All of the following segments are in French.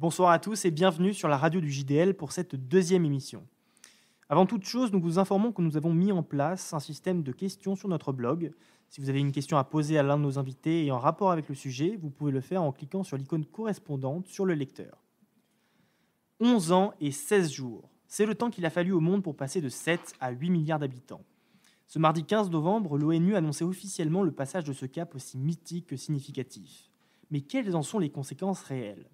Bonsoir à tous et bienvenue sur la radio du JDL pour cette deuxième émission. Avant toute chose, nous vous informons que nous avons mis en place un système de questions sur notre blog. Si vous avez une question à poser à l'un de nos invités et en rapport avec le sujet, vous pouvez le faire en cliquant sur l'icône correspondante sur le lecteur. 11 ans et 16 jours. C'est le temps qu'il a fallu au monde pour passer de 7 à 8 milliards d'habitants. Ce mardi 15 novembre, l'ONU annonçait officiellement le passage de ce cap aussi mythique que significatif. Mais quelles en sont les conséquences réelles?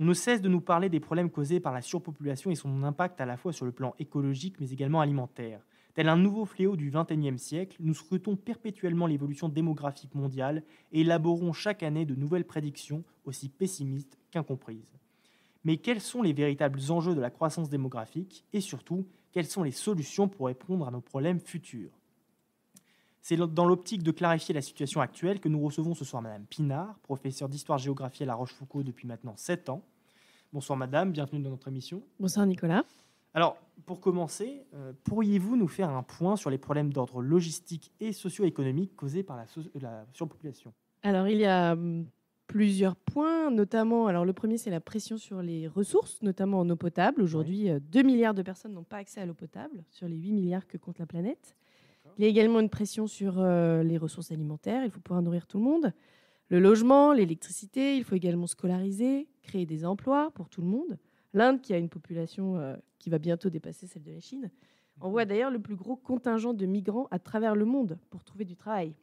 On ne cesse de nous parler des problèmes causés par la surpopulation et son impact à la fois sur le plan écologique mais également alimentaire. Tel un nouveau fléau du XXIe siècle, nous scrutons perpétuellement l'évolution démographique mondiale et élaborons chaque année de nouvelles prédictions aussi pessimistes qu'incomprises. Mais quels sont les véritables enjeux de la croissance démographique et surtout, quelles sont les solutions pour répondre à nos problèmes futurs? C'est dans l'optique de clarifier la situation actuelle que nous recevons ce soir Madame Pinard, professeure d'histoire-géographie à La Rochefoucauld depuis maintenant 7 ans. Bonsoir Madame, bienvenue dans notre émission. Bonsoir Nicolas. Alors, pour commencer, euh, pourriez-vous nous faire un point sur les problèmes d'ordre logistique et socio-économique causés par la, la surpopulation? Alors, il y a hum, plusieurs points, notamment, alors le premier c'est la pression sur les ressources, notamment en eau potable. Aujourd'hui, 2 euh, milliards de personnes n'ont pas accès à l'eau potable sur les 8 milliards que compte la planète. Il y a également une pression sur euh, les ressources alimentaires, il faut pouvoir nourrir tout le monde. Le logement, l'électricité, il faut également scolariser, créer des emplois pour tout le monde. L'Inde, qui a une population euh, qui va bientôt dépasser celle de la Chine, envoie d'ailleurs le plus gros contingent de migrants à travers le monde pour trouver du travail.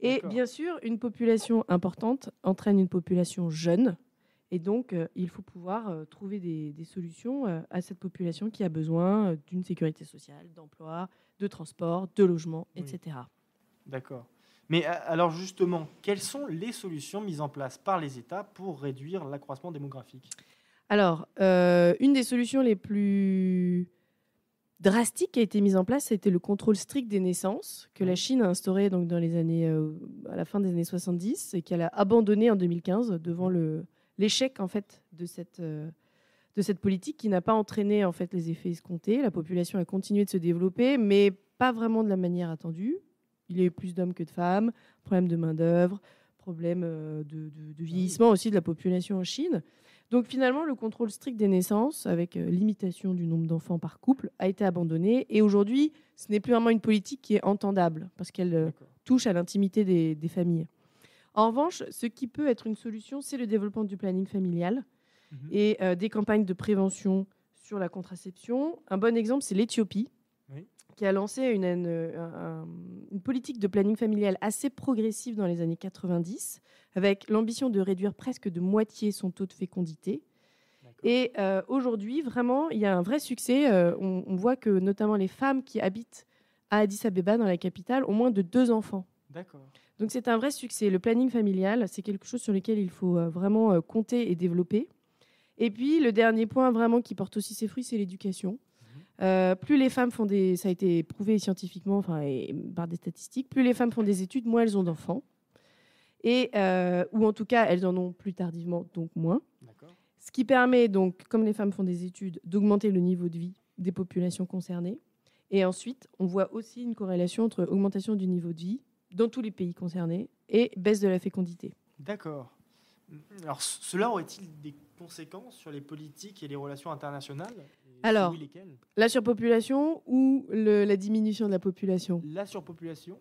Et bien sûr, une population importante entraîne une population jeune. Et donc, euh, il faut pouvoir euh, trouver des, solutions euh, à cette population qui a besoin d'une sécurité sociale, d'emploi, de transport, de logement, etc. D'accord. Mais alors justement, quelles sont les solutions mises en place par les États pour réduire l'accroissement démographique? Alors, une des solutions les plus drastique qui a été mise en place, c'était le contrôle strict des naissances que la Chine a instauré donc dans les années, euh, à la fin des années 70 et qu'elle a abandonné en 2015 devant le, l'échec en fait de cette, euh, de cette politique qui n'a pas entraîné en fait les effets escomptés. La population a continué de se développer, mais pas vraiment de la manière attendue. Il y a eu plus d'hommes que de femmes, problème de main d'œuvre, problème euh, de, de, vieillissement aussi de la population en Chine. Donc finalement, le contrôle strict des naissances, avec euh, limitation du nombre d'enfants par couple, a été abandonné. Et aujourd'hui, ce n'est plus vraiment une politique qui est entendable, parce qu'elle touche à l'intimité des, familles. En revanche, ce qui peut être une solution, c'est le développement du planning familial mhm. et euh, des campagnes de prévention sur la contraception. Un bon exemple, c'est l'Éthiopie, qui a lancé une, une, politique de planning familial assez progressive dans les années 90, avec l'ambition de réduire presque de moitié son taux de fécondité. Et euh, aujourd'hui, vraiment, il y a un vrai succès. Euh, on, voit que notamment les femmes qui habitent à Addis Abeba, dans la capitale, ont moins de deux enfants. Donc c'est un vrai succès. Le planning familial, c'est quelque chose sur lequel il faut euh, vraiment compter et développer. Et puis le dernier point vraiment qui porte aussi ses fruits, c'est l'éducation. Mhm. plus les femmes font des, ça a été prouvé scientifiquement, enfin et par des statistiques, plus les femmes font des études, moins elles ont d'enfants et euh, ou en tout cas elles en ont plus tardivement, donc moins. Ce qui permet donc, comme les femmes font des études, d'augmenter le niveau de vie des populations concernées. Et ensuite, on voit aussi une corrélation entre augmentation du niveau de vie dans tous les pays concernés et baisse de la fécondité. D'accord. Alors, cela aurait-il des conséquences sur les politiques et les relations internationales? Alors, la surpopulation ou la diminution de la population? La surpopulation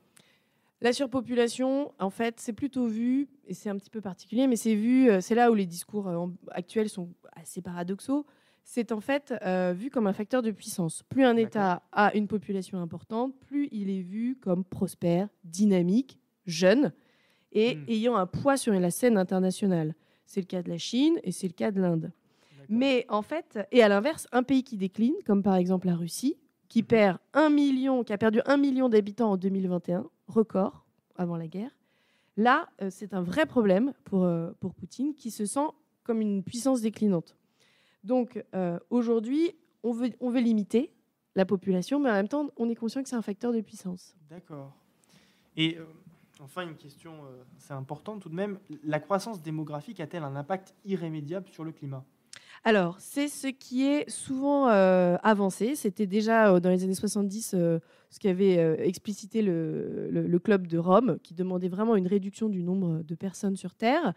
la surpopulation, en fait, c'est plutôt vu, et c'est un petit peu particulier, mais c'est vu, euh, c'est là où les discours euh, actuels sont assez paradoxaux. C'est en fait euh, vu comme un facteur de puissance. Plus un État a une population importante, plus il est vu comme prospère, dynamique, jeune et hmm. ayant un poids sur la scène internationale. C'est le cas de la Chine et c'est le cas de l'Inde. Mais en fait, et à l'inverse, un pays qui décline, comme par exemple la Russie, qui mhm. perd un million, qui a perdu un million d'habitants en 2021, record avant la guerre. Là, euh, c'est un vrai problème pour, euh, pour Poutine qui se sent comme une puissance déclinante. Donc euh, aujourd'hui, on veut, on veut limiter la population, mais en même temps, on est conscient que c'est un facteur de puissance. D'accord. Et enfin, une question, c'est important tout de même, la croissance démographique a-t-elle un impact irrémédiable sur le climat? Alors, c'est ce qui est souvent euh, avancé. C'était déjà euh, dans les années 70 euh, ce qu'avait explicité le, club de Rome, qui demandait vraiment une réduction du nombre de personnes sur Terre.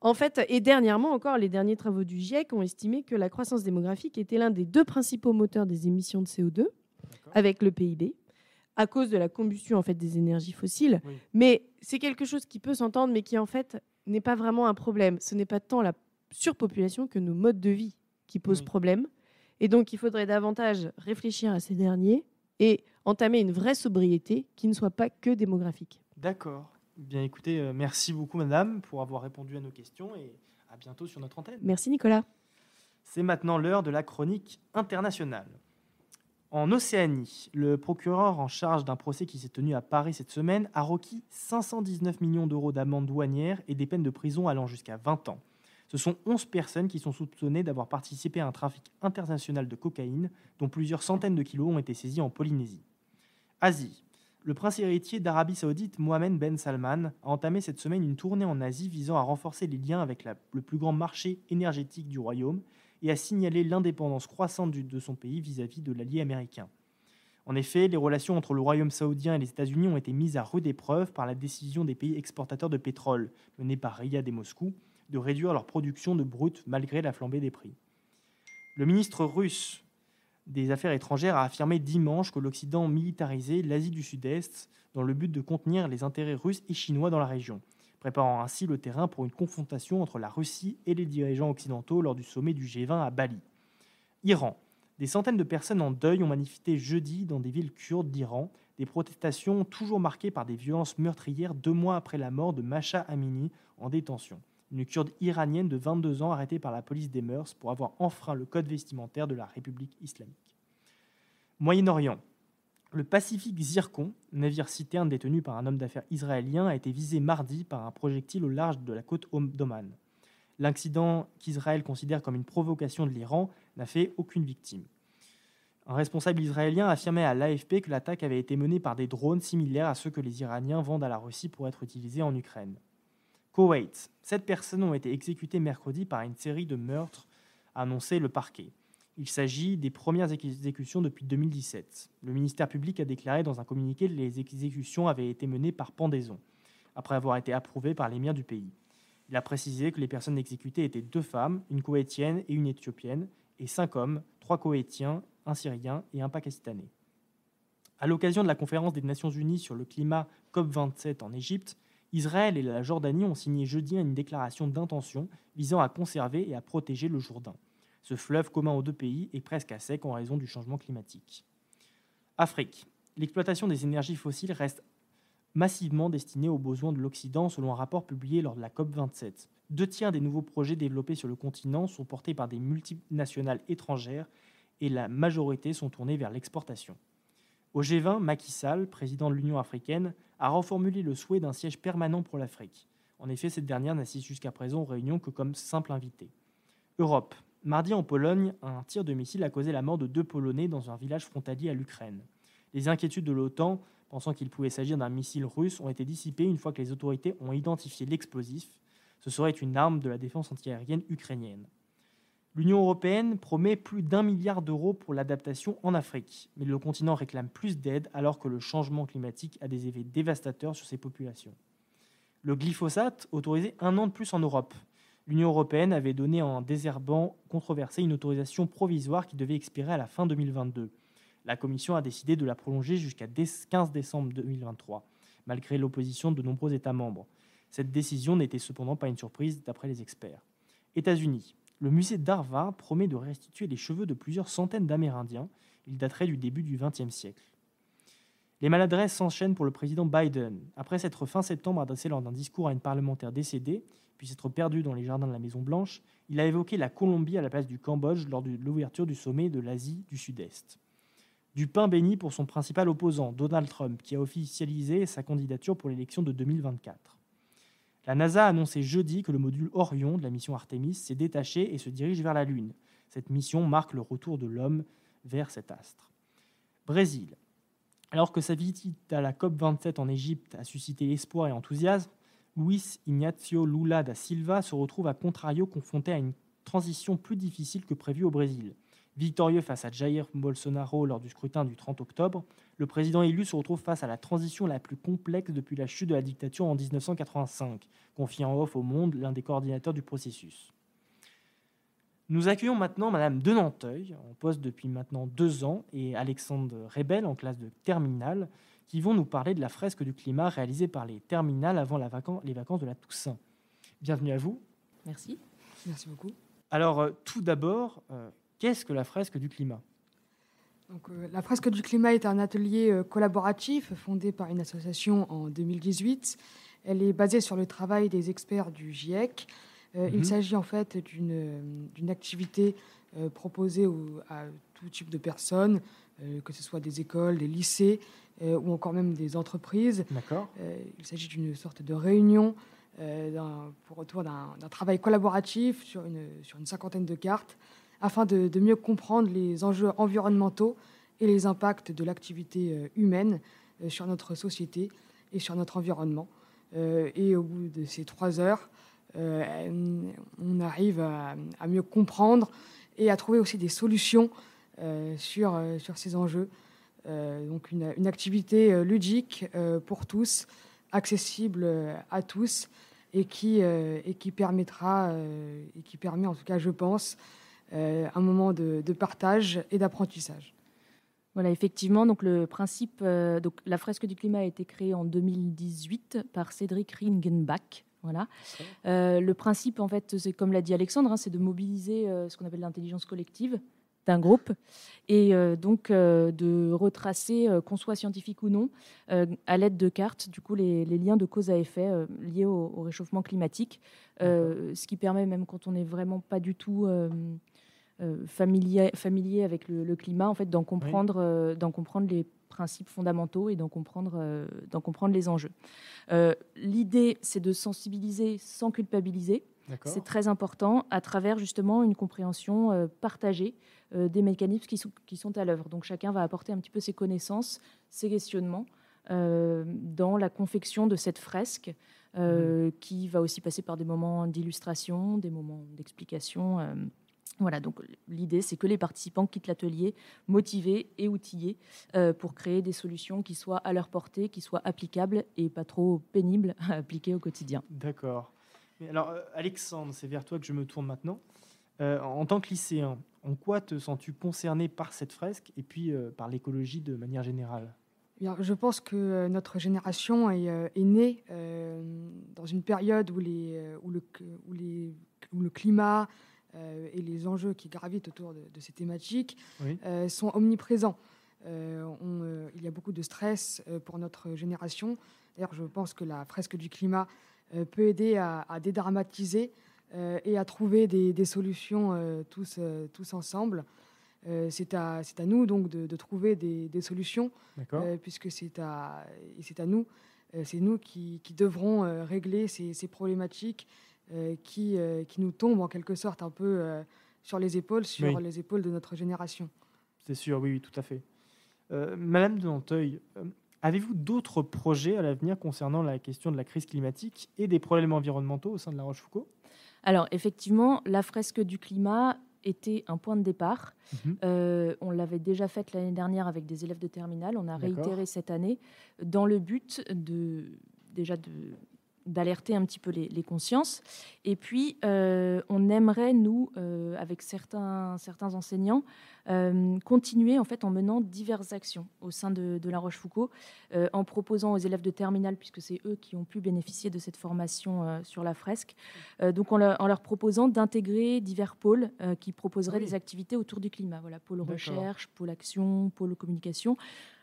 En fait, et dernièrement encore, les derniers travaux du GIEC ont estimé que la croissance démographique était l'un des deux principaux moteurs des émissions de CO2 avec le PIB à cause de la combustion en fait des énergies fossiles. Mais c'est quelque chose qui peut s'entendre, mais qui en fait n'est pas vraiment un problème. Ce n'est pas tant la surpopulation que nos modes de vie qui posent problème. Et donc, il faudrait davantage réfléchir à ces derniers et entamer une vraie sobriété qui ne soit pas que démographique. D'accord. Bien écoutez, euh, merci beaucoup madame pour avoir répondu à nos questions et à bientôt sur notre antenne. Merci Nicolas. C'est maintenant l'heure de la chronique internationale. En Océanie, le procureur en charge d'un procès qui s'est tenu à Paris cette semaine a requis 519 millions d'euros d'amende douanière et des peines de prison allant jusqu'à 20 ans. Ce sont 11 personnes qui sont soupçonnées d'avoir participé à un trafic international de cocaïne, dont plusieurs centaines de kilos ont été saisis en Polynésie. Asie. Le prince héritier d'Arabie saoudite Mohamed Ben Salman a entamé cette semaine une tournée en Asie visant à renforcer les liens avec le plus grand marché énergétique du royaume et a signalé l'indépendance croissante de son pays vis-à-vis de l'allié américain. En effet, les relations entre le Royaume saoudien et les États-Unis ont été mises à rude épreuve par la décision des pays exportateurs de pétrole, menée par Riyad et Moscou, de réduire leur production de brut malgré la flambée des prix. Le ministre russe des Affaires étrangères a affirmé dimanche que l'Occident militarisait l'Asie du Sud-Est dans le but de contenir les intérêts russes et chinois dans la région préparant ainsi le terrain pour une confrontation entre la Russie et les dirigeants occidentaux lors du sommet du G20 à Bali. Iran. Des centaines de personnes en deuil ont manifesté jeudi dans des villes kurdes d'Iran, des protestations toujours marquées par des violences meurtrières deux mois après la mort de Masha Amini en détention, une kurde iranienne de 22 ans arrêtée par la police des mœurs pour avoir enfreint le code vestimentaire de la République islamique. Moyen-Orient. Le Pacific Zircon, navire citerne détenu par un homme d'affaires israélien, a été visé mardi par un projectile au large de la côte d'Oman. L'incident qu'Israël considère comme une provocation de l'Iran n'a fait aucune victime. Un responsable israélien a affirmé à l'AFP que l'attaque avait été menée par des drones similaires à ceux que les Iraniens vendent à la Russie pour être utilisés en Ukraine. Koweït. Sept personnes ont été exécutées mercredi par une série de meurtres, a annoncé le parquet. Il s'agit des premières exécutions depuis 2017. Le ministère public a déclaré dans un communiqué que les exécutions avaient été menées par pendaison, après avoir été approuvées par l'émir du pays. Il a précisé que les personnes exécutées étaient deux femmes, une koweïtienne et une éthiopienne, et cinq hommes, trois koweïtiens, un syrien et un pakistanais. À l'occasion de la conférence des Nations Unies sur le climat COP27 en Égypte, Israël et la Jordanie ont signé jeudi une déclaration d'intention visant à conserver et à protéger le Jourdain. Ce fleuve commun aux deux pays est presque à sec en raison du changement climatique. Afrique. L'exploitation des énergies fossiles reste massivement destinée aux besoins de l'Occident selon un rapport publié lors de la COP27. Deux tiers des nouveaux projets développés sur le continent sont portés par des multinationales étrangères et la majorité sont tournés vers l'exportation. Au G20, Macky Sall, président de l'Union africaine, a reformulé le souhait d'un siège permanent pour l'Afrique. En effet, cette dernière n'assiste jusqu'à présent aux réunions que comme simple invité. Europe. Mardi en Pologne, un tir de missile a causé la mort de deux Polonais dans un village frontalier à l'Ukraine. Les inquiétudes de l'OTAN, pensant qu'il pouvait s'agir d'un missile russe, ont été dissipées une fois que les autorités ont identifié l'explosif. Ce serait une arme de la défense antiaérienne ukrainienne. L'Union européenne promet plus d'un milliard d'euros pour l'adaptation en Afrique, mais le continent réclame plus d'aide alors que le changement climatique a des effets dévastateurs sur ses populations. Le glyphosate, autorisé un an de plus en Europe, l'Union européenne avait donné en désherbant controversé une autorisation provisoire qui devait expirer à la fin 2022. La Commission a décidé de la prolonger jusqu'à 15 décembre 2023, malgré l'opposition de nombreux États membres. Cette décision n'était cependant pas une surprise d'après les experts. États-Unis. Le musée d'Harvard promet de restituer les cheveux de plusieurs centaines d'Amérindiens. Il daterait du début du XXe siècle. Les maladresses s'enchaînent pour le président Biden. Après s'être fin septembre adressé lors d'un discours à une parlementaire décédée, puis s'être perdu dans les jardins de la Maison-Blanche, il a évoqué la Colombie à la place du Cambodge lors de l'ouverture du sommet de l'Asie du Sud-Est. Du pain béni pour son principal opposant, Donald Trump, qui a officialisé sa candidature pour l'élection de 2024. La NASA a annoncé jeudi que le module Orion de la mission Artemis s'est détaché et se dirige vers la Lune. Cette mission marque le retour de l'homme vers cet astre. Brésil. Alors que sa visite à la COP27 en Égypte a suscité espoir et enthousiasme, Luis Ignacio Lula da Silva se retrouve à contrario confronté à une transition plus difficile que prévu au Brésil. Victorieux face à Jair Bolsonaro lors du scrutin du 30 octobre, le président élu se retrouve face à la transition la plus complexe depuis la chute de la dictature en 1985, confie en off au Monde l'un des coordinateurs du processus. Nous accueillons maintenant Madame Denanteuil, en poste depuis maintenant deux ans, et Alexandre Rebel, en classe de terminale, qui vont nous parler de la fresque du climat réalisée par les terminales avant les vacances de la Toussaint. Bienvenue à vous. Merci. Merci beaucoup. Alors, euh, tout d'abord, euh, qu'est-ce que la fresque du climat? Donc, euh, la fresque du climat est un atelier collaboratif fondé par une association en 2018. Elle est basée sur le travail des experts du GIEC. Il mhm. s'agit en fait d'une activité proposée à tout type de personnes, que ce soit des écoles, des lycées ou encore même des entreprises. il s'agit d'une sorte de réunion euh, pour retour d'un travail collaboratif sur une, sur une cinquantaine de cartes afin de, mieux comprendre les enjeux environnementaux et les impacts de l'activité euh, humaine euh, sur notre société et sur notre environnement. et au bout de ces trois heures, on arrive à, mieux comprendre et à trouver aussi des solutions sur, sur ces enjeux. donc une, une activité ludique pour tous, accessible à tous et qui, euh, et qui permettra, euh, et qui permet en tout cas, je pense, euh, un moment de, partage et d'apprentissage. Voilà, effectivement, donc le principe, donc la fresque du climat a été créée en 2018 par Cédric Ringenbach. Voilà. le principe, en fait, c'est comme l'a dit Alexandre, hein, c'est de mobiliser ce qu'on appelle l'intelligence collective d'un groupe et euh, donc euh, de retracer, euh, qu'on soit scientifique ou non, à l'aide de cartes, du coup, les, liens de cause à effet liés au, réchauffement climatique, ce qui permet, même quand on n'est vraiment pas du tout familier, familier avec le, climat, en fait, d'en comprendre, d'en comprendre les principes fondamentaux et d'en comprendre, d'en comprendre les enjeux. L'idée, c'est de sensibiliser sans culpabiliser. C'est très important à travers justement une compréhension partagée euh, des mécanismes qui sont, qui sont à l'œuvre. Donc chacun va apporter un petit peu ses connaissances, ses questionnements euh, dans la confection de cette fresque euh, mmh. qui va aussi passer par des moments d'illustration, des moments d'explication. Voilà, donc l'idée, c'est que les participants quittent l'atelier motivés et outillés pour créer des solutions qui soient à leur portée, qui soient applicables et pas trop pénibles à appliquer au quotidien. D'accord. Alors, Alexandre, c'est vers toi que je me tourne maintenant. en tant que lycéen, en quoi te sens-tu concerné par cette fresque et puis euh, par l'écologie de manière générale? Je pense que euh, notre génération est, euh, née dans une période où, les, où, le, où, les, le, climat et les enjeux qui gravitent autour de, ces thématiques sont omniprésents. il y a beaucoup de stress pour notre génération. D'ailleurs, je pense que la fresque du climat peut aider à, à dédramatiser euh, et à trouver des, solutions euh, tous, euh, tous ensemble. c'est à, à nous donc de, trouver des, solutions, puisque c'est à, à nous, c'est nous qui, qui, devrons régler ces, ces problématiques qui, qui nous tombent en quelque sorte un peu sur les épaules, sur les épaules de notre génération. C'est sûr, oui, oui, tout à fait. Madame de Nanteuil, avez-vous d'autres projets à l'avenir concernant la question de la crise climatique et des problèmes environnementaux au sein de La Rochefoucauld? Alors, effectivement, la fresque du climat était un point de départ. Mhm. Euh, on l'avait déjà faite l'année dernière avec des élèves de terminale. On a réitéré cette année dans le but de déjà de d'alerter un petit peu les, consciences. Et puis, euh, on aimerait, nous, euh, avec certains, certains enseignants, euh, continuer en fait en menant diverses actions au sein de, La Rochefoucauld, en proposant aux élèves de terminale, puisque c'est eux qui ont pu bénéficier de cette formation sur la fresque, donc en leur, proposant d'intégrer divers pôles qui proposeraient des activités autour du climat. Voilà, pôle recherche, pôle action, pôle communication.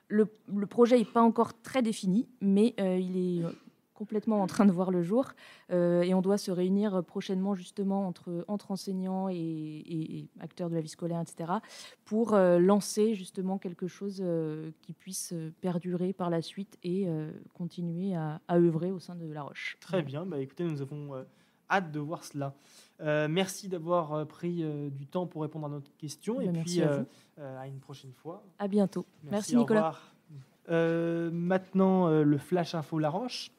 Le, le projet n'est pas encore très défini, mais il est complètement en train de voir le jour. Euh, et on doit se réunir prochainement justement entre, entre enseignants et, acteurs de la vie scolaire, etc., pour euh, lancer justement quelque chose euh, qui puisse perdurer par la suite et continuer à, œuvrer au sein de La Roche. Très bien. Bah, écoutez, nous avons hâte de voir cela. merci d'avoir pris du temps pour répondre à notre question. et bah, puis, à, à, une prochaine fois. À bientôt. Merci, merci Nicolas. maintenant, le Flash Info La Roche.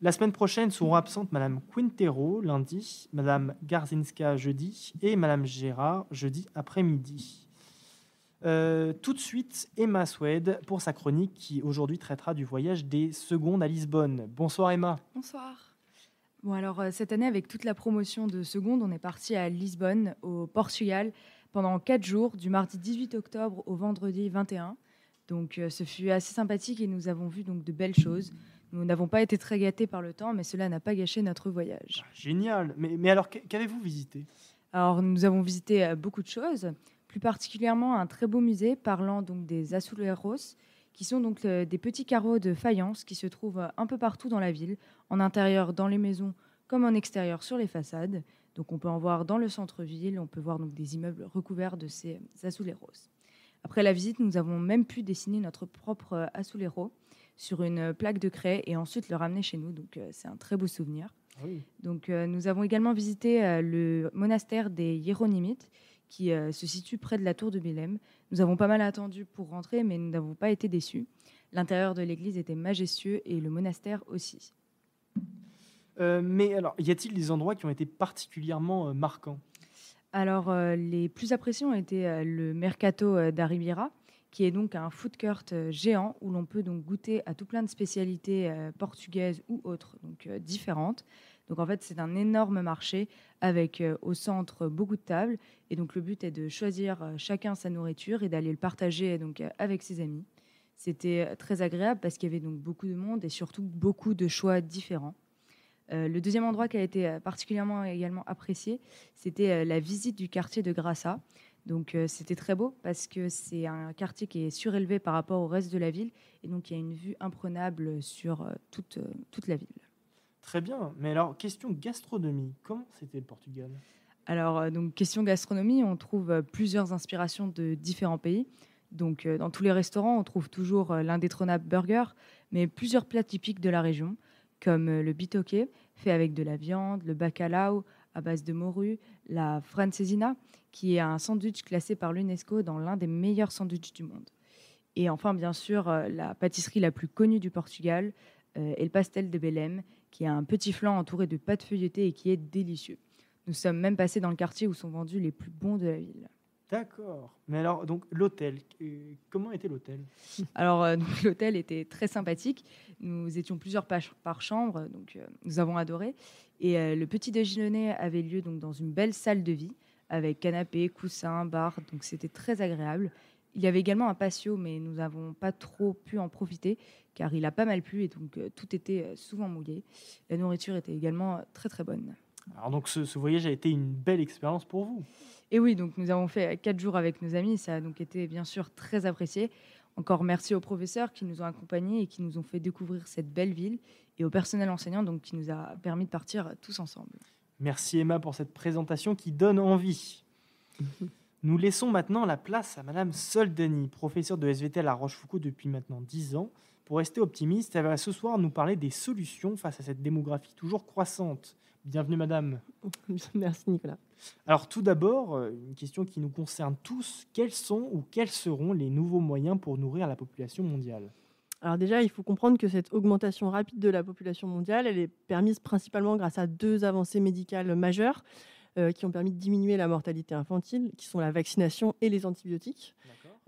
La semaine prochaine seront absentes Madame Quintero lundi, Madame Garzinska jeudi et Madame Gérard jeudi après-midi. Euh, tout de suite, Emma Swed pour sa chronique qui aujourd'hui traitera du voyage des secondes à Lisbonne. Bonsoir Emma. Bonsoir. Bon alors euh, cette année avec toute la promotion de secondes, on est parti à Lisbonne au Portugal pendant quatre jours du mardi 18 octobre au vendredi 21. Donc euh, ce fut assez sympathique et nous avons vu donc de belles choses. Nous n'avons pas été très gâtés par le temps, mais cela n'a pas gâché notre voyage. Ah, génial. Mais, mais alors qu'avez-vous visité? Alors nous avons visité beaucoup de choses plus particulièrement un très beau musée parlant donc des azulejos, qui sont donc euh, des petits carreaux de faïence qui se trouvent un peu partout dans la ville, en intérieur dans les maisons comme en extérieur sur les façades. Donc on peut en voir dans le centre-ville, on peut voir donc des immeubles recouverts de ces azulejos. Après la visite, nous avons même pu dessiner notre propre azulero sur une plaque de craie et ensuite le ramener chez nous. Donc euh, c'est un très beau souvenir. Ah donc euh, nous avons également visité le monastère des Hiéronymites qui euh, se situe près de la tour de Bélem. Nous avons pas mal attendu pour rentrer, mais nous n'avons pas été déçus. L'intérieur de l'église était majestueux et le monastère aussi. Euh, mais alors, y a-t-il des endroits qui ont été particulièrement euh, marquants? Alors, les plus appréciés ont été le Mercato d'Aribira, qui est donc un food court géant où l'on peut donc goûter à tout plein de spécialités portugaises ou autres, donc différentes. Donc en fait, c'est un énorme marché avec euh, au centre beaucoup de tables. Et donc le but est de choisir euh, chacun sa nourriture et d'aller le partager donc euh, avec ses amis. C'était très agréable parce qu'il y avait donc beaucoup de monde et surtout beaucoup de choix différents. le deuxième endroit qui a été particulièrement également apprécié, c'était la visite du quartier de Grassa. Donc c'était très beau parce que c'est un quartier qui est surélevé par rapport au reste de la ville et donc il y a une vue imprenable sur toute, toute la ville. Très bien. Mais alors, question gastronomie, comment c'était le Portugal? Alors, euh, donc, question gastronomie, on trouve euh, plusieurs inspirations de différents pays. Donc, euh, dans tous les restaurants, on trouve toujours l'indétrônable burger, mais plusieurs plats typiques de la région, comme le bitoque, fait avec de la viande, le bacalao à base de morue, la francesina, qui est un sandwich classé par l'UNESCO dans l'un des meilleurs sandwichs du monde. Et enfin, bien sûr, la pâtisserie la plus connue du Portugal est le pastel de Belém, qui a un petit flanc entouré de pâte feuilletée et qui est délicieux. Nous sommes même passés dans le quartier où sont vendus les plus bons de la ville. D'accord. Mais alors, donc l'hôtel, euh, comment était l'hôtel? Alors, euh, l'hôtel était très sympathique. Nous étions plusieurs par, chambre, donc euh, nous avons adoré. Et le petit déjeuner avait lieu donc dans une belle salle de vie avec canapé, coussin, bar. Donc c'était très agréable. Il y avait également un patio, mais nous n'avons pas trop pu en profiter car il a pas mal plu et donc euh, tout était euh, souvent mouillé. La nourriture était également très très bonne. Alors donc ce, voyage a été une belle expérience pour vous? Et oui, donc nous avons fait quatre jours avec nos amis, ça a donc été bien sûr très apprécié. Encore merci aux professeurs qui nous ont accompagnés et qui nous ont fait découvrir cette belle ville et au personnel enseignant donc qui nous a permis de partir tous ensemble. Merci Emma pour cette présentation qui donne envie. Nous laissons maintenant la place à Madame Soldani, professeure de SVT à La Rochefoucauld depuis maintenant 10 ans. Pour rester optimiste, elle va ce soir nous parler des solutions face à cette démographie toujours croissante. Bienvenue Madame. Merci Nicolas. Alors tout d'abord, euh, une question qui nous concerne tous. Quels sont ou quels seront les nouveaux moyens pour nourrir la population mondiale? Alors déjà, il faut comprendre que cette augmentation rapide de la population mondiale, elle est permise principalement grâce à deux avancées médicales majeures. Euh, qui ont permis de diminuer la mortalité infantile, qui sont la vaccination et les antibiotiques.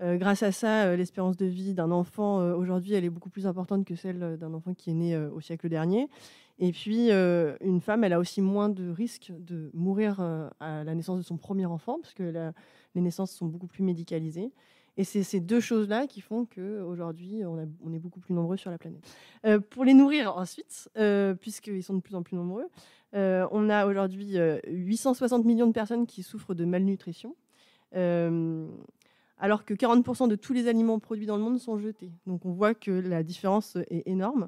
Euh, grâce à ça, euh, l'espérance de vie d'un enfant aujourd'hui, elle est beaucoup plus importante que celle d'un enfant qui est né au siècle dernier. Et puis, une femme, elle a aussi moins de risques de mourir à la naissance de son premier enfant, parce que les naissances sont beaucoup plus médicalisées. Et c'est ces deux choses-là qui font qu'aujourd'hui, on, on est beaucoup plus nombreux sur la planète. pour les nourrir ensuite, puisqu'ils sont de plus en plus nombreux, euh, on a aujourd'hui 860 euh, millions de personnes qui souffrent de malnutrition, euh, alors que 40% de tous les aliments produits dans le monde sont jetés. Donc on voit que la différence est énorme.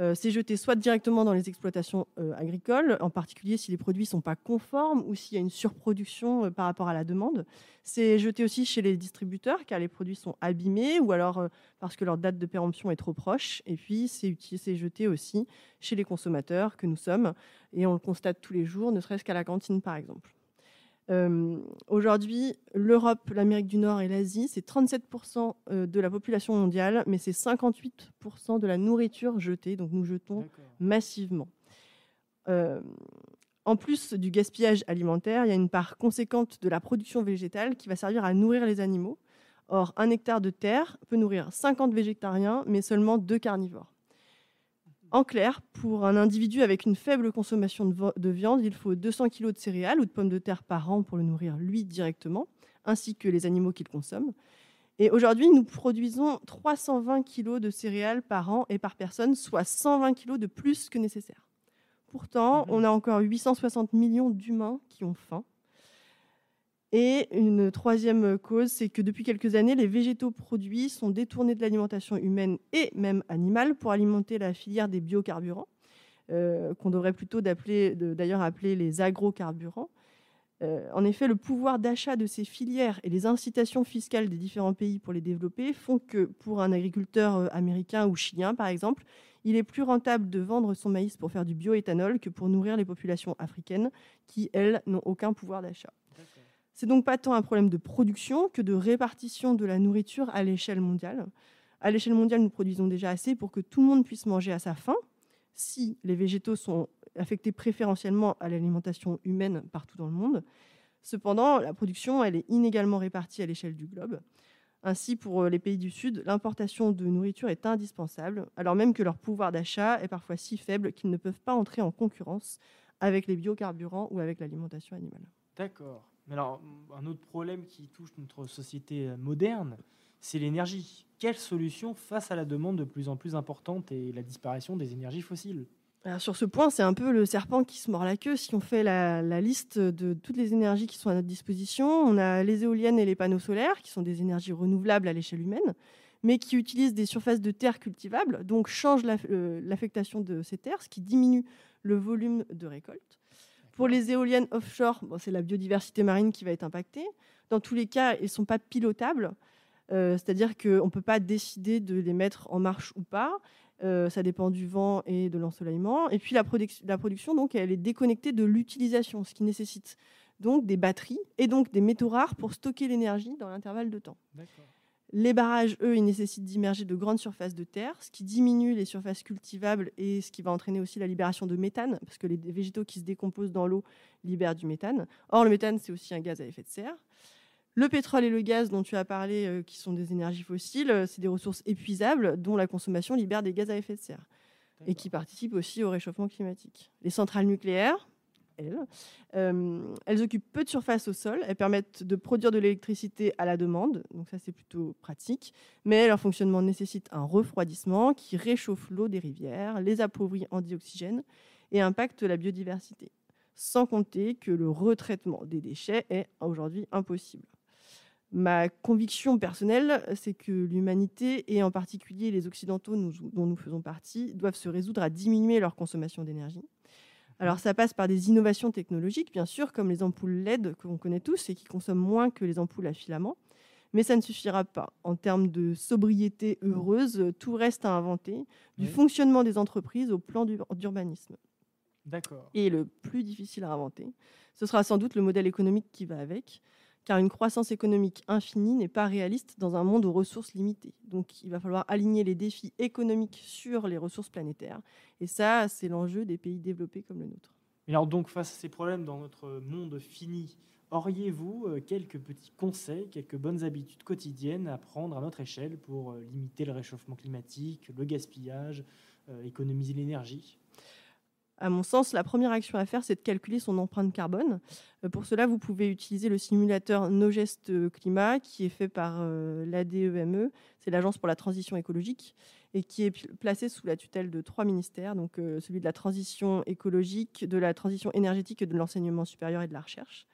Euh, c'est jeté soit directement dans les exploitations euh, agricoles, en particulier si les produits ne sont pas conformes ou s'il y a une surproduction euh, par rapport à la demande. C'est jeté aussi chez les distributeurs car les produits sont abîmés ou alors parce que leur date de péremption est trop proche. Et puis c'est jeté aussi chez les consommateurs que nous sommes et on le constate tous les jours, ne serait-ce qu'à la cantine par exemple. Euh, aujourd'hui, l'Europe, l'Amérique du Nord et l'Asie, c'est 37% euh, de la population mondiale, mais c'est 58% de la nourriture jetée. Donc nous jetons massivement. Euh, en plus du gaspillage alimentaire, il y a une part conséquente de la production végétale qui va servir à nourrir les animaux. Or, un hectare de terre peut nourrir 50 végétariens, mais seulement deux carnivores. En clair, pour un individu avec une faible consommation de, viande, il faut 200 kg de céréales ou de pommes de terre par an pour le nourrir lui directement, ainsi que les animaux qu'il consomme. Et aujourd'hui, nous produisons 320 kg de céréales par an et par personne, soit 120 kg de plus que nécessaire. Pourtant, mhm. on a encore 860 millions d'humains qui ont faim. Et une troisième cause, c'est que depuis quelques années, les végétaux produits sont détournés de l'alimentation humaine et même animale pour alimenter la filière des biocarburants, euh, qu'on devrait plutôt d'ailleurs appeler les agrocarburants. Euh, en effet, le pouvoir d'achat de ces filières et les incitations fiscales des différents pays pour les développer font que pour un agriculteur euh, américain ou chilien, par exemple, il est plus rentable de vendre son maïs pour faire du bioéthanol que pour nourrir les populations africaines qui, elles, n'ont aucun pouvoir d'achat. C'est donc pas tant un problème de production que de répartition de la nourriture à l'échelle mondiale. À l'échelle mondiale, nous produisons déjà assez pour que tout le monde puisse manger à sa faim. Si les végétaux sont affectés préférentiellement à l'alimentation humaine partout dans le monde, cependant, la production elle est inégalement répartie à l'échelle du globe. Ainsi, pour euh, les pays du Sud, l'importation de nourriture est indispensable, alors même que leur pouvoir d'achat est parfois si faible qu'ils ne peuvent pas entrer en concurrence avec les biocarburants ou avec l'alimentation animale. D'accord. Alors, un autre problème qui touche notre société euh, moderne, c'est l'énergie. Quelle solution face à la demande de plus en plus importante et la disparition des énergies fossiles? Sur ce point, c'est un peu le serpent qui se mord la queue. Si on fait la, liste de toutes les énergies qui sont à notre disposition, on a les éoliennes et les panneaux solaires, qui sont des énergies renouvelables à l'échelle humaine, mais qui utilisent des surfaces de terre cultivables, donc changent euh, l'affectation de ces terres, ce qui diminue le volume de récolte. Pour les éoliennes offshore, c'est la biodiversité marine qui va être impactée. Dans tous les cas, elles ne sont pas pilotables. Euh, c'est-à-dire qu'on ne peut pas décider de les mettre en marche ou pas. Euh, ça dépend du vent et de l'ensoleillement. Et puis la, la, production, donc, elle est déconnectée de l'utilisation, ce qui nécessite donc des batteries et donc des métaux rares pour stocker l'énergie dans l'intervalle de temps. Les barrages, eux, ils nécessitent d'immerger de grandes surfaces de terre, ce qui diminue les surfaces cultivables et ce qui va entraîner aussi la libération de méthane, parce que les végétaux qui se décomposent dans l'eau libèrent du méthane. Or, le méthane, c'est aussi un gaz à effet de serre. Le pétrole et le gaz dont tu as parlé, euh, qui sont des énergies fossiles, euh, c'est des ressources épuisables dont la consommation libère des gaz à effet de serre et qui participent aussi au réchauffement climatique. Les centrales nucléaires, elles. Euh, elles occupent peu de surface au sol, elles permettent de produire de l'électricité à la demande, donc ça c'est plutôt pratique, mais leur fonctionnement nécessite un refroidissement qui réchauffe l'eau des rivières, les appauvrit en dioxygène et impacte la biodiversité. Sans compter que le retraitement des déchets est aujourd'hui impossible. Ma conviction personnelle, c'est que l'humanité, et en particulier les Occidentaux dont nous faisons partie, doivent se résoudre à diminuer leur consommation d'énergie alors ça passe par des innovations technologiques, bien sûr, comme les ampoules LED que l'on connaît tous et qui consomment moins que les ampoules à filament. Mais ça ne suffira pas. En termes de sobriété heureuse, tout reste à inventer, du fonctionnement des entreprises au plan d'urbanisme. D'accord. Et le plus difficile à inventer, ce sera sans doute le modèle économique qui va avec car une croissance économique infinie n'est pas réaliste dans un monde aux ressources limitées. Donc il va falloir aligner les défis économiques sur les ressources planétaires. Et ça, c'est l'enjeu des pays développés comme le nôtre. Et alors donc face à ces problèmes dans notre monde fini, auriez-vous euh, quelques petits conseils, quelques bonnes habitudes quotidiennes à prendre à notre échelle pour euh, limiter le réchauffement climatique, le gaspillage, euh, économiser l'énergie? À mon sens, la première action à faire, c'est de calculer son empreinte carbone. Euh, pour cela, vous pouvez utiliser le simulateur No Climat, qui est fait par euh, l'ADEME, e. c'est l'Agence pour la transition écologique, et qui est placé sous la tutelle de trois ministères, donc euh, celui de la transition écologique, de la transition énergétique, de l'enseignement supérieur et de la recherche.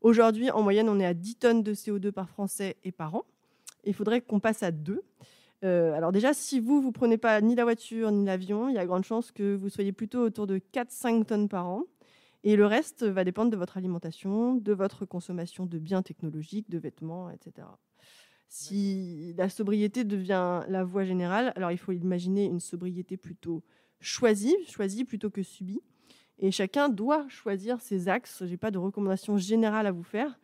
Aujourd'hui, en moyenne, on est à 10 tonnes de CO2 par Français et par an. Il faudrait qu'on passe à 2. Euh, alors déjà, si vous, vous prenez pas ni la voiture ni l'avion, il y a grande chance que vous soyez plutôt autour de 4-5 tonnes par an. Et le reste va dépendre de votre alimentation, de votre consommation de biens technologiques, de vêtements, etc. Si la sobriété devient la voie générale, alors il faut imaginer une sobriété plutôt choisie, choisie plutôt que subie. Et chacun doit choisir ses axes. Je n'ai pas de recommandation générale à vous faire.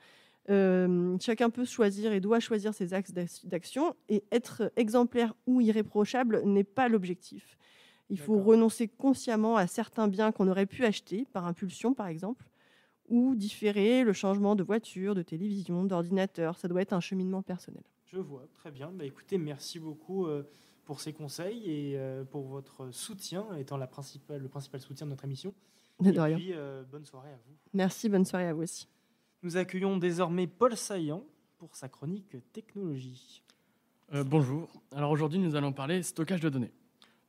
Euh, chacun peut choisir et doit choisir ses axes d'action et être exemplaire ou irréprochable n'est pas l'objectif. Il faut renoncer consciemment à certains biens qu'on aurait pu acheter par impulsion, par exemple, ou différer le changement de voiture, de télévision, d'ordinateur. Ça doit être un cheminement personnel. Je vois, très bien. Bah, écoutez, merci beaucoup euh, pour ces conseils et euh, pour votre soutien, étant la principale, le principal soutien de notre émission. De et rien. puis, euh, bonne soirée à vous. Merci, bonne soirée à vous aussi. Nous accueillons désormais Paul Saillant pour sa chronique technologie. Euh, bonjour. Alors aujourd'hui, nous allons parler stockage de données.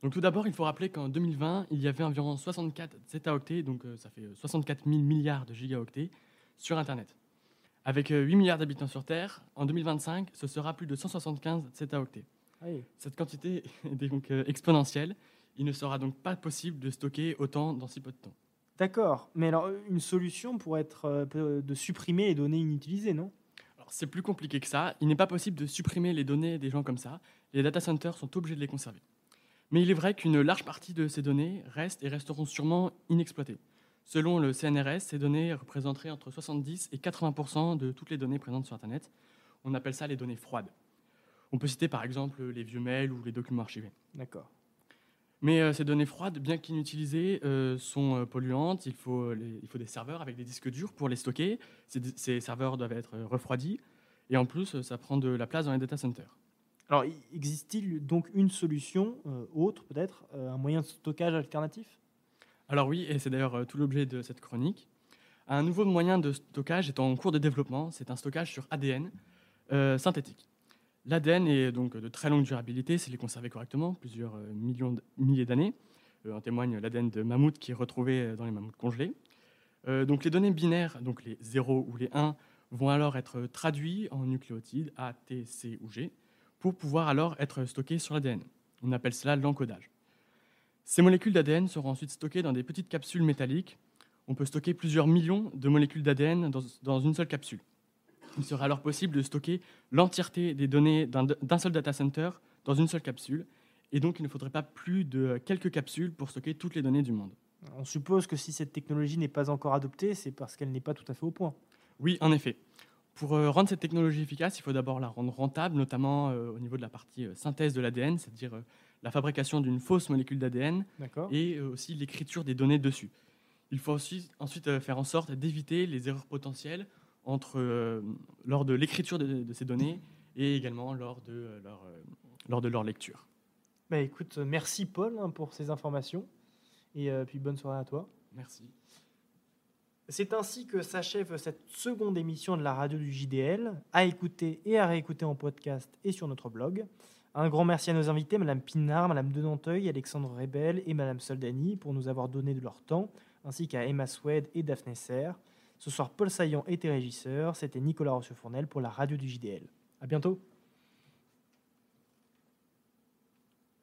Donc tout d'abord, il faut rappeler qu'en 2020, il y avait environ 64 zetaoctets, donc euh, ça fait 64 000 milliards de gigaoctets sur Internet. Avec euh, 8 milliards d'habitants sur Terre, en 2025, ce sera plus de 175 zetaoctets. Oui. Cette quantité est donc euh, exponentielle. Il ne sera donc pas possible de stocker autant dans si peu de temps. D'accord, mais alors une solution pourrait être euh, peut- de supprimer les données inutilisées, non? Alors, c'est plus compliqué que ça. Il n'est pas possible de supprimer les données des gens comme ça. Les data centers sont obligés de les conserver. Mais il est vrai qu'une large partie de ces données restent et resteront sûrement inexploitées. Selon le CNRS, ces données représenteraient entre 70 et 80 de toutes les données présentes sur Internet. On appelle ça les données froides. On peut citer par exemple les vieux mails ou les documents archivés. D'accord. Mais euh, ces données froides, bien qu'inutilisées, euh, sont euh, polluantes. Il faut, les- il faut des serveurs avec des disques durs pour les stocker. Ces, ces serveurs doivent être refroidis. Et en plus, ça prend de la place dans les data centers. Alors, existe-t-il donc une solution autre, peut-être, un moyen de stockage alternatif? Alors oui, et c'est d'ailleurs tout l'objet de cette chronique. Un nouveau moyen de stockage est en cours de développement. C'est un stockage sur ADN synthétique. L'ADN est donc de très longue durabilité s'il est conservé correctement, plusieurs euh, millions milliers d'années. Euh, en témoigne l'ADN de mammouth qui est retrouvé euh, dans les mammouths congelés. Donc les données binaires, donc les 0 ou les 1, vont alors être traduits en nucléotides A, T, C ou G pour pouvoir alors être stockés sur l'ADN. On appelle cela l'encodage. Ces molécules d'ADN seront ensuite stockées dans des petites capsules métalliques. On peut stocker plusieurs millions de molécules d'ADN dans une seule capsule. Il sera alors possible de stocker l'entièreté des données d'un seul data center dans une seule capsule. Et donc, il ne faudrait pas plus de quelques capsules pour stocker toutes les données du monde. On suppose que si cette technologie n'est pas encore adoptée, c'est parce qu'elle n'est pas tout à fait au point. Oui, en effet. Pour euh, rendre cette technologie efficace, il faut d'abord la rendre rentable, notamment euh, au niveau de la partie euh, synthèse de l'ADN, c'est-à-dire la fabrication d'une fausse molécule d'ADN et aussi l'écriture des données dessus. Il faut aussi, ensuite faire en sorte d'éviter les erreurs potentielles entre, euh, lors de l'écriture de, de ces données et également lors de, euh, leur, euh, lors de leur lecture. Bah, écoute, merci Paul hein, pour ces informations. Et puis bonne soirée à toi. Merci. C'est ainsi que s'achève cette seconde émission de la radio du JDL, à écouter et à réécouter en podcast et sur notre blog. Un grand merci à nos invités, Madame Pinard, Madame Denanteuil, Alexandre Rebel et Madame Soldani, pour nous avoir donné de leur temps, ainsi qu'à Emma Swed et Daphné Serre. Ce soir, Paul Saillant était régisseur, c'était Nicolas Rochefournel pour la radio du JDL. À bientôt